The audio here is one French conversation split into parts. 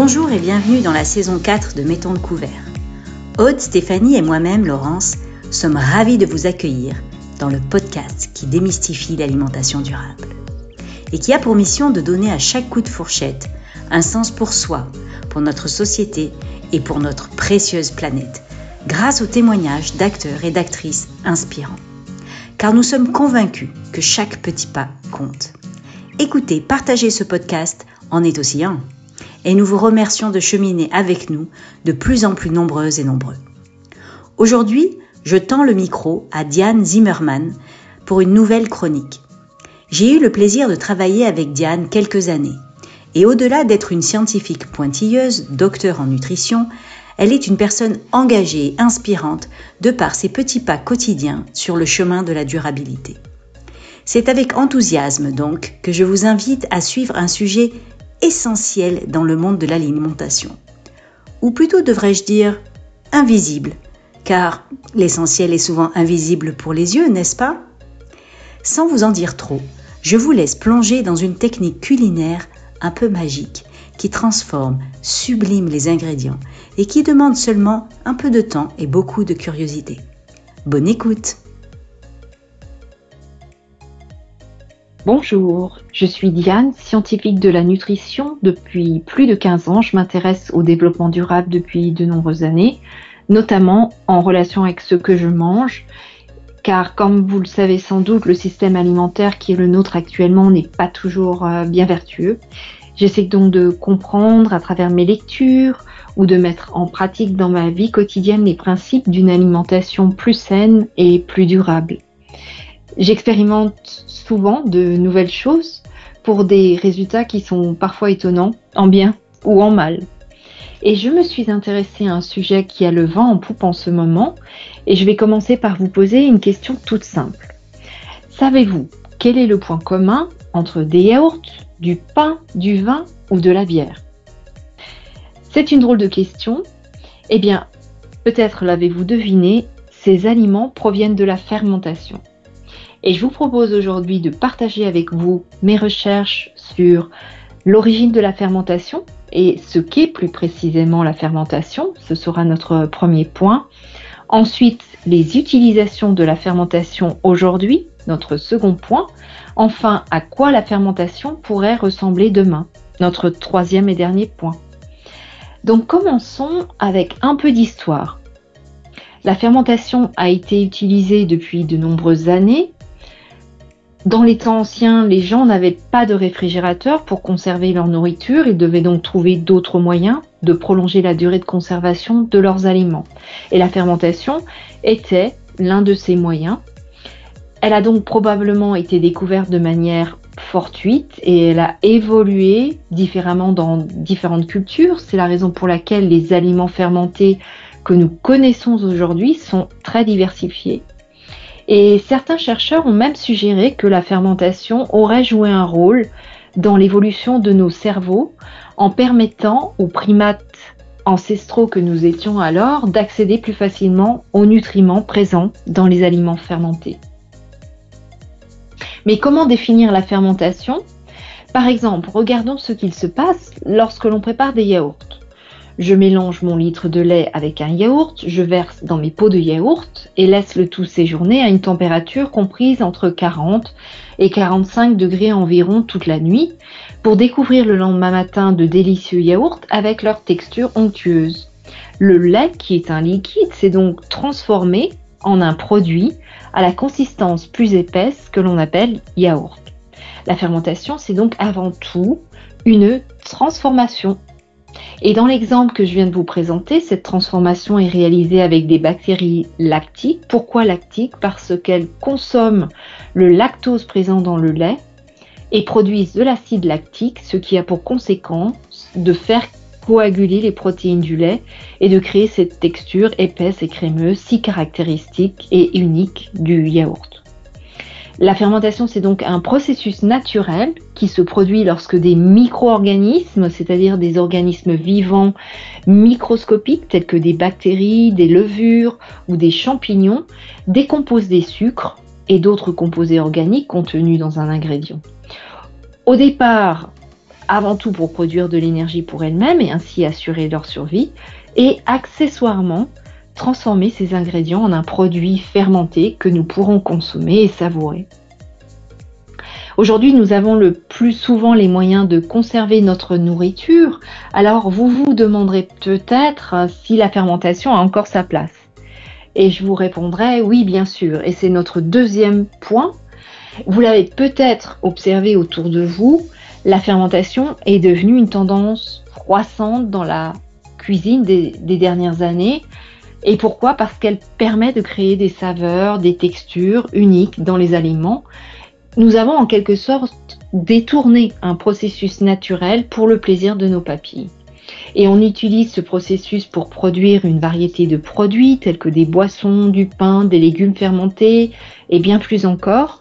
Bonjour et bienvenue dans la saison 4 de Mettons le couvert. Aude, Stéphanie et moi-même, Laurence, sommes ravis de vous accueillir dans le podcast qui démystifie l'alimentation durable et qui a pour mission de donner à chaque coup de fourchette un sens pour soi, pour notre société et pour notre précieuse planète, grâce aux témoignages d'acteurs et d'actrices inspirants. Car nous sommes convaincus que chaque petit pas compte. Écoutez, partagez ce podcast en est aussi un. Et nous vous remercions de cheminer avec nous de plus en plus nombreuses et nombreux. Aujourd'hui, je tends le micro à Diane Zimmermann pour une nouvelle chronique. J'ai eu le plaisir de travailler avec Diane quelques années. Et au-delà d'être une scientifique pointilleuse, docteur en nutrition, elle est une personne engagée et inspirante de par ses petits pas quotidiens sur le chemin de la durabilité. C'est avec enthousiasme donc que je vous invite à suivre un sujet essentiel dans le monde de l'alimentation. Ou plutôt devrais-je dire invisible, car l'essentiel est souvent invisible pour les yeux, n'est-ce pas? Sans vous en dire trop, je vous laisse plonger dans une technique culinaire un peu magique qui transforme, sublime les ingrédients et qui demande seulement un peu de temps et beaucoup de curiosité. Bonne écoute Bonjour, je suis Diane, scientifique de la nutrition. Depuis plus de 15 ans, je m'intéresse au développement durable depuis de nombreuses années, notamment en relation avec ce que je mange, car comme vous le savez sans doute, le système alimentaire qui est le nôtre actuellement n'est pas toujours euh, bien vertueux. J'essaie donc de comprendre à travers mes lectures ou de mettre en pratique dans ma vie quotidienne les principes d'une alimentation plus saine et plus durable. J'expérimente de nouvelles choses pour des résultats qui sont parfois étonnants, en bien ou en mal. Et je me suis intéressée à un sujet qui a le vent en poupe en ce moment, et je vais commencer par vous poser une question toute simple. Savez-vous quel est le point commun entre des yaourts, du pain, du vin ou de la bière? C'est une drôle de question. Eh bien, peut-être l'avez-vous deviné, ces aliments proviennent de la fermentation. Et je vous propose aujourd'hui de partager avec vous mes recherches sur l'origine de la fermentation et ce qu'est plus précisément la fermentation. Ce sera notre premier point. Ensuite, les utilisations de la fermentation aujourd'hui, notre second point. Enfin, à quoi la fermentation pourrait ressembler demain, notre troisième et dernier point. Donc commençons avec un peu d'histoire. La fermentation a été utilisée depuis de nombreuses années dans les temps anciens, les gens n'avaient pas de réfrigérateur pour conserver leur nourriture. Ils devaient donc trouver d'autres moyens de prolonger la durée de conservation de leurs aliments. Et la fermentation était l'un de ces moyens. Elle a donc probablement été découverte de manière fortuite et elle a évolué différemment dans différentes cultures. C'est la raison pour laquelle les aliments fermentés que nous connaissons aujourd'hui sont très diversifiés et certains chercheurs ont même suggéré que la fermentation aurait joué un rôle dans l'évolution de nos cerveaux en permettant aux primates ancestraux que nous étions alors d'accéder plus facilement aux nutriments présents dans les aliments fermentés. Mais comment définir la fermentation? Par exemple, regardons ce qu'il se passe lorsque l'on prépare des yaourts. Je mélange mon litre de lait avec un yaourt, je verse dans mes pots de yaourt et laisse le tout séjourner à une température comprise entre 40 et 45 degrés environ toute la nuit pour découvrir le lendemain matin de délicieux yaourts avec leur texture onctueuse. Le lait, qui est un liquide, s'est donc transformé en un produit à la consistance plus épaisse que l'on appelle yaourt. La fermentation, c'est donc avant tout une transformation et dans l'exemple que je viens de vous présenter, cette transformation est réalisée avec des bactéries lactiques. Pourquoi lactiques? Parce qu'elles consomment le lactose présent dans le lait et produisent de l'acide lactique, ce qui a pour conséquence de faire coaguler les protéines du lait et de créer cette texture épaisse et crémeuse si caractéristique et unique du yaourt. La fermentation, c'est donc un processus naturel qui se produit lorsque des micro-organismes, c'est-à-dire des organismes vivants microscopiques tels que des bactéries, des levures ou des champignons, décomposent des sucres et d'autres composés organiques contenus dans un ingrédient. Au départ, avant tout pour produire de l'énergie pour elles-mêmes et ainsi assurer leur survie, et accessoirement transformer ces ingrédients en un produit fermenté que nous pourrons consommer et savourer. Aujourd'hui, nous avons le plus souvent les moyens de conserver notre nourriture, alors vous vous demanderez peut-être si la fermentation a encore sa place. Et je vous répondrai oui, bien sûr. Et c'est notre deuxième point. Vous l'avez peut-être observé autour de vous, la fermentation est devenue une tendance croissante dans la cuisine des, dernières années. Et pourquoi? Parce qu'elle permet de créer des saveurs, des textures uniques dans les aliments. Nous avons en quelque sorte détourné un processus naturel pour le plaisir de nos papilles. Et on utilise ce processus pour produire une variété de produits tels que des boissons, du pain, des légumes fermentés et bien plus encore.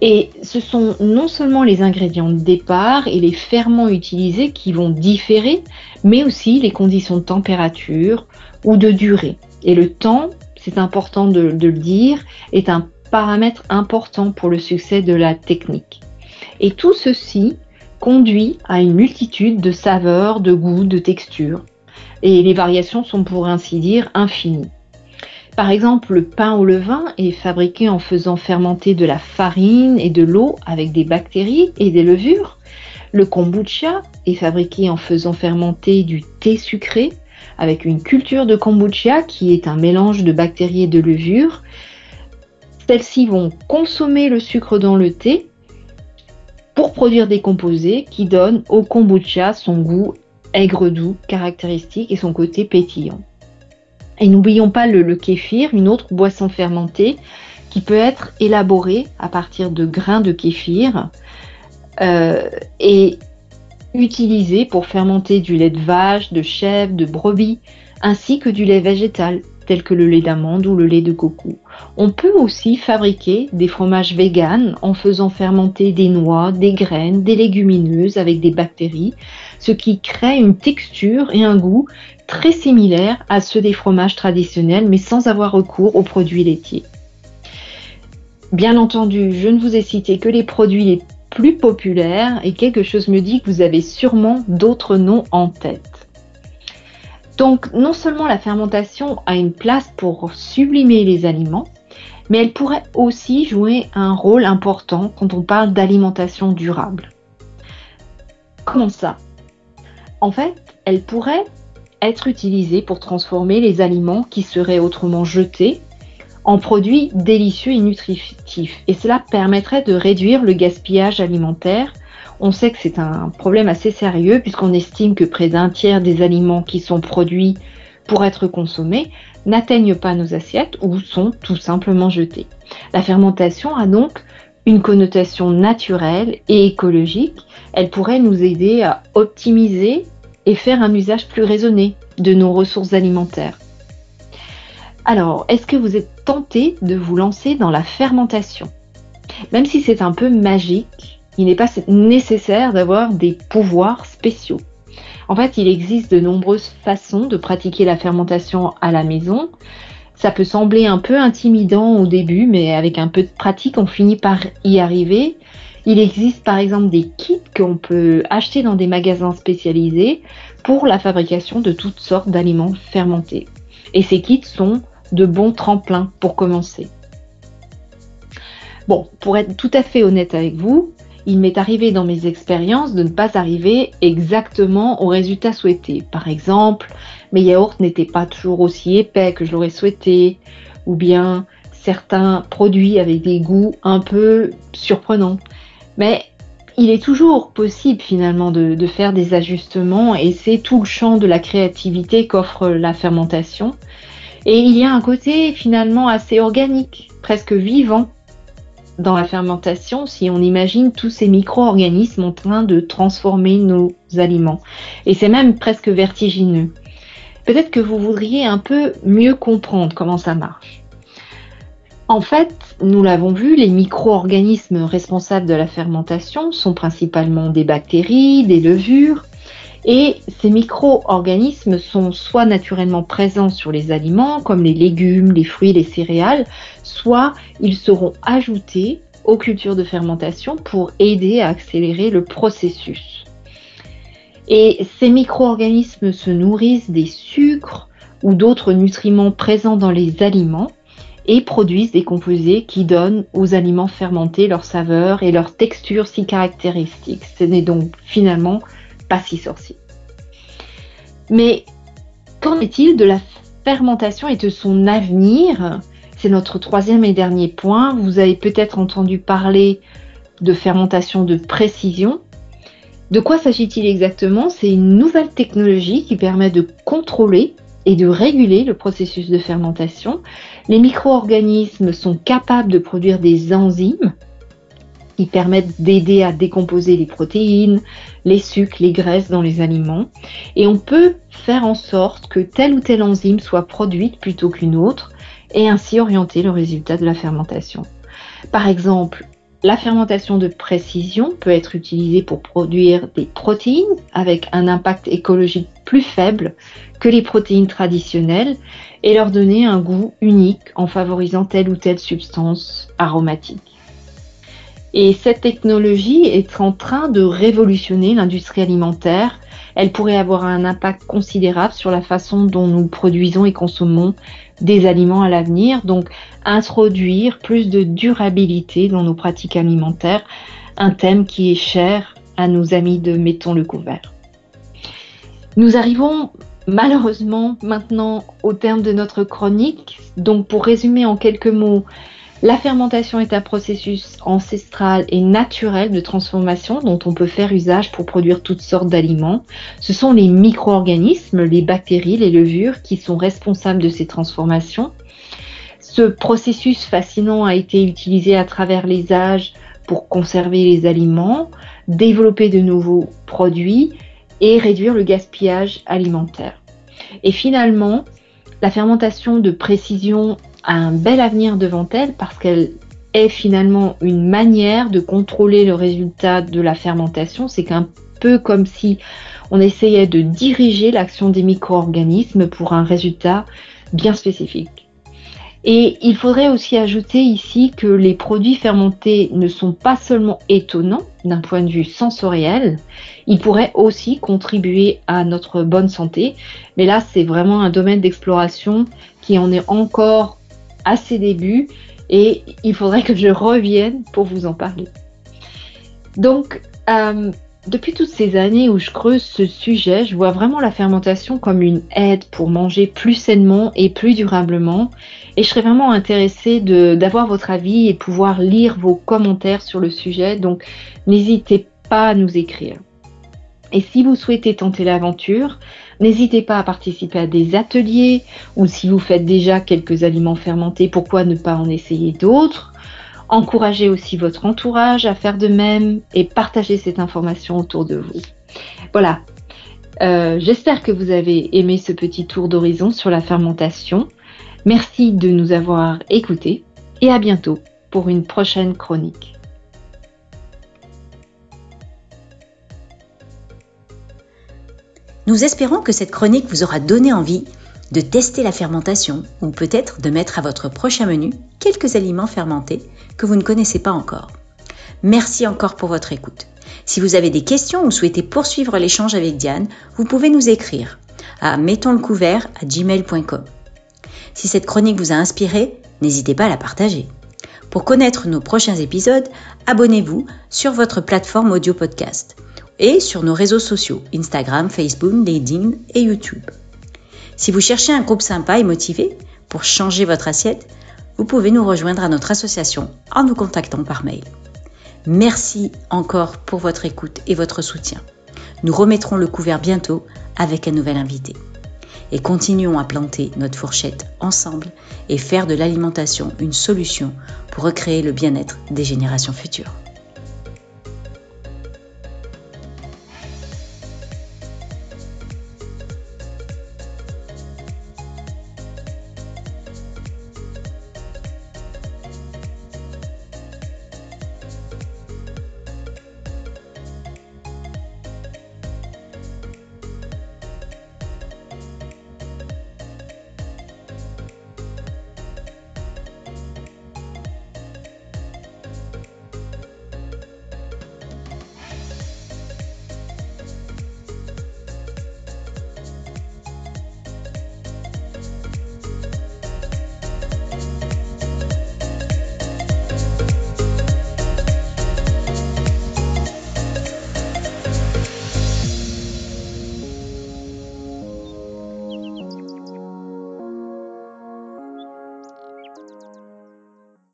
Et ce sont non seulement les ingrédients de départ et les ferments utilisés qui vont différer, mais aussi les conditions de température ou de durée. Et le temps, c'est important de, le dire, est un paramètre important pour le succès de la technique. Et tout ceci conduit à une multitude de saveurs, de goûts, de textures. Et les variations sont pour ainsi dire infinies. Par exemple, le pain au levain est fabriqué en faisant fermenter de la farine et de l'eau avec des bactéries et des levures. Le kombucha est fabriqué en faisant fermenter du thé sucré avec une culture de kombucha qui est un mélange de bactéries et de levures. Celles-ci vont consommer le sucre dans le thé pour produire des composés qui donnent au kombucha son goût aigre-doux caractéristique et son côté pétillant. Et n'oublions pas le, kéfir, une autre boisson fermentée qui peut être élaborée à partir de grains de kéfir euh, et utilisée pour fermenter du lait de vache, de chèvre, de brebis, ainsi que du lait végétal tel que le lait d'amande ou le lait de coco. On peut aussi fabriquer des fromages véganes en faisant fermenter des noix, des graines, des légumineuses avec des bactéries, ce qui crée une texture et un goût très similaires à ceux des fromages traditionnels, mais sans avoir recours aux produits laitiers. Bien entendu, je ne vous ai cité que les produits les plus populaires et quelque chose me dit que vous avez sûrement d'autres noms en tête. Donc non seulement la fermentation a une place pour sublimer les aliments, mais elle pourrait aussi jouer un rôle important quand on parle d'alimentation durable. Comment ça? En fait, elle pourrait être utilisée pour transformer les aliments qui seraient autrement jetés en produits délicieux et nutritifs. Et cela permettrait de réduire le gaspillage alimentaire on sait que c'est un problème assez sérieux puisqu'on estime que près d'un tiers des aliments qui sont produits pour être consommés n'atteignent pas nos assiettes ou sont tout simplement jetés. La fermentation a donc une connotation naturelle et écologique. Elle pourrait nous aider à optimiser et faire un usage plus raisonné de nos ressources alimentaires. Alors, est-ce que vous êtes tenté de vous lancer dans la fermentation? Même si c'est un peu magique, il n'est pas nécessaire d'avoir des pouvoirs spéciaux. En fait, il existe de nombreuses façons de pratiquer la fermentation à la maison. Ça peut sembler un peu intimidant au début, mais avec un peu de pratique, on finit par y arriver. Il existe par exemple des kits qu'on peut acheter dans des magasins spécialisés pour la fabrication de toutes sortes d'aliments fermentés. Et ces kits sont de bons tremplins pour commencer. Bon, pour être tout à fait honnête avec vous, il m'est arrivé dans mes expériences de ne pas arriver exactement au résultat souhaité. Par exemple, mes yaourts n'étaient pas toujours aussi épais que je l'aurais souhaité, ou bien certains produits avaient des goûts un peu surprenants. Mais il est toujours possible finalement de faire des ajustements et c'est tout le champ de la créativité qu'offre la fermentation. Et il y a un côté finalement assez organique, presque vivant dans la fermentation si on imagine tous ces micro-organismes en train de transformer nos aliments. Et c'est même presque vertigineux. Peut-être que vous voudriez un peu mieux comprendre comment ça marche. En fait, nous l'avons vu, les micro-organismes responsables de la fermentation sont principalement des bactéries, des levures, et ces micro-organismes sont soit naturellement présents sur les aliments, comme les légumes, les fruits, les céréales, soit ils seront ajoutés aux cultures de fermentation pour aider à accélérer le processus. Et ces micro-organismes se nourrissent des sucres ou d'autres nutriments présents dans les aliments et produisent des composés qui donnent aux aliments fermentés leur saveur et leur texture si caractéristiques. Ce n'est donc finalement pas si sorcier. Mais qu'en est-il de la fermentation et de son avenir? C'est notre troisième et dernier point. Vous avez peut-être entendu parler de fermentation de précision. De quoi s'agit-il exactement? C'est une nouvelle technologie qui permet de contrôler et de réguler le processus de fermentation. Les micro-organismes sont capables de produire des enzymes qui permettent d'aider à décomposer les protéines, les sucres, les graisses dans les aliments. Et on peut faire en sorte que telle ou telle enzyme soit produite plutôt qu'une autre et ainsi orienter le résultat de la fermentation. Par exemple, la fermentation de précision peut être utilisée pour produire des protéines avec un impact écologique plus faible que les protéines traditionnelles et leur donner un goût unique en favorisant telle ou telle substance aromatique. Et cette technologie est en train de révolutionner l'industrie alimentaire. Elle pourrait avoir un impact considérable sur la façon dont nous produisons et consommons des aliments à l'avenir. Donc, introduire plus de durabilité dans nos pratiques alimentaires, un thème qui est cher à nos amis de Mettons le couvert. Nous arrivons malheureusement maintenant au terme de notre chronique. Donc, pour résumer en quelques mots, la fermentation est un processus ancestral et naturel de transformation dont on peut faire usage pour produire toutes sortes d'aliments. Ce sont les micro-organismes, les bactéries, les levures qui sont responsables de ces transformations. Ce processus fascinant a été utilisé à travers les âges pour conserver les aliments, développer de nouveaux produits et réduire le gaspillage alimentaire. Et finalement, la fermentation de précision un bel avenir devant elle parce qu'elle est finalement une manière de contrôler le résultat de la fermentation. C'est qu'un peu comme si on essayait de diriger l'action des micro-organismes pour un résultat bien spécifique. Et il faudrait aussi ajouter ici que les produits fermentés ne sont pas seulement étonnants d'un point de vue sensoriel, ils pourraient aussi contribuer à notre bonne santé. Mais là, c'est vraiment un domaine d'exploration qui en est encore à ses débuts et il faudrait que je revienne pour vous en parler. Donc, euh, depuis toutes ces années où je creuse ce sujet, je vois vraiment la fermentation comme une aide pour manger plus sainement et plus durablement. Et je serais vraiment intéressée d'avoir votre avis et pouvoir lire vos commentaires sur le sujet. Donc, n'hésitez pas à nous écrire. Et si vous souhaitez tenter l'aventure, N'hésitez pas à participer à des ateliers ou si vous faites déjà quelques aliments fermentés, pourquoi ne pas en essayer d'autres? Encouragez aussi votre entourage à faire de même et partagez cette information autour de vous. Voilà. Euh, j'espère que vous avez aimé ce petit tour d'horizon sur la fermentation. Merci de nous avoir écoutés et à bientôt pour une prochaine chronique. Nous espérons que cette chronique vous aura donné envie de tester la fermentation ou peut-être de mettre à votre prochain menu quelques aliments fermentés que vous ne connaissez pas encore. Merci encore pour votre écoute. Si vous avez des questions ou souhaitez poursuivre l'échange avec Diane, vous pouvez nous écrire à mettons le couvert à gmail.com. Si cette chronique vous a inspiré, n'hésitez pas à la partager. Pour connaître nos prochains épisodes, abonnez-vous sur votre plateforme audio podcast et sur nos réseaux sociaux Instagram, Facebook, LinkedIn et YouTube. Si vous cherchez un groupe sympa et motivé pour changer votre assiette, vous pouvez nous rejoindre à notre association en nous contactant par mail. Merci encore pour votre écoute et votre soutien. Nous remettrons le couvert bientôt avec un nouvel invité. Et continuons à planter notre fourchette ensemble et faire de l'alimentation une solution pour recréer le bien-être des générations futures.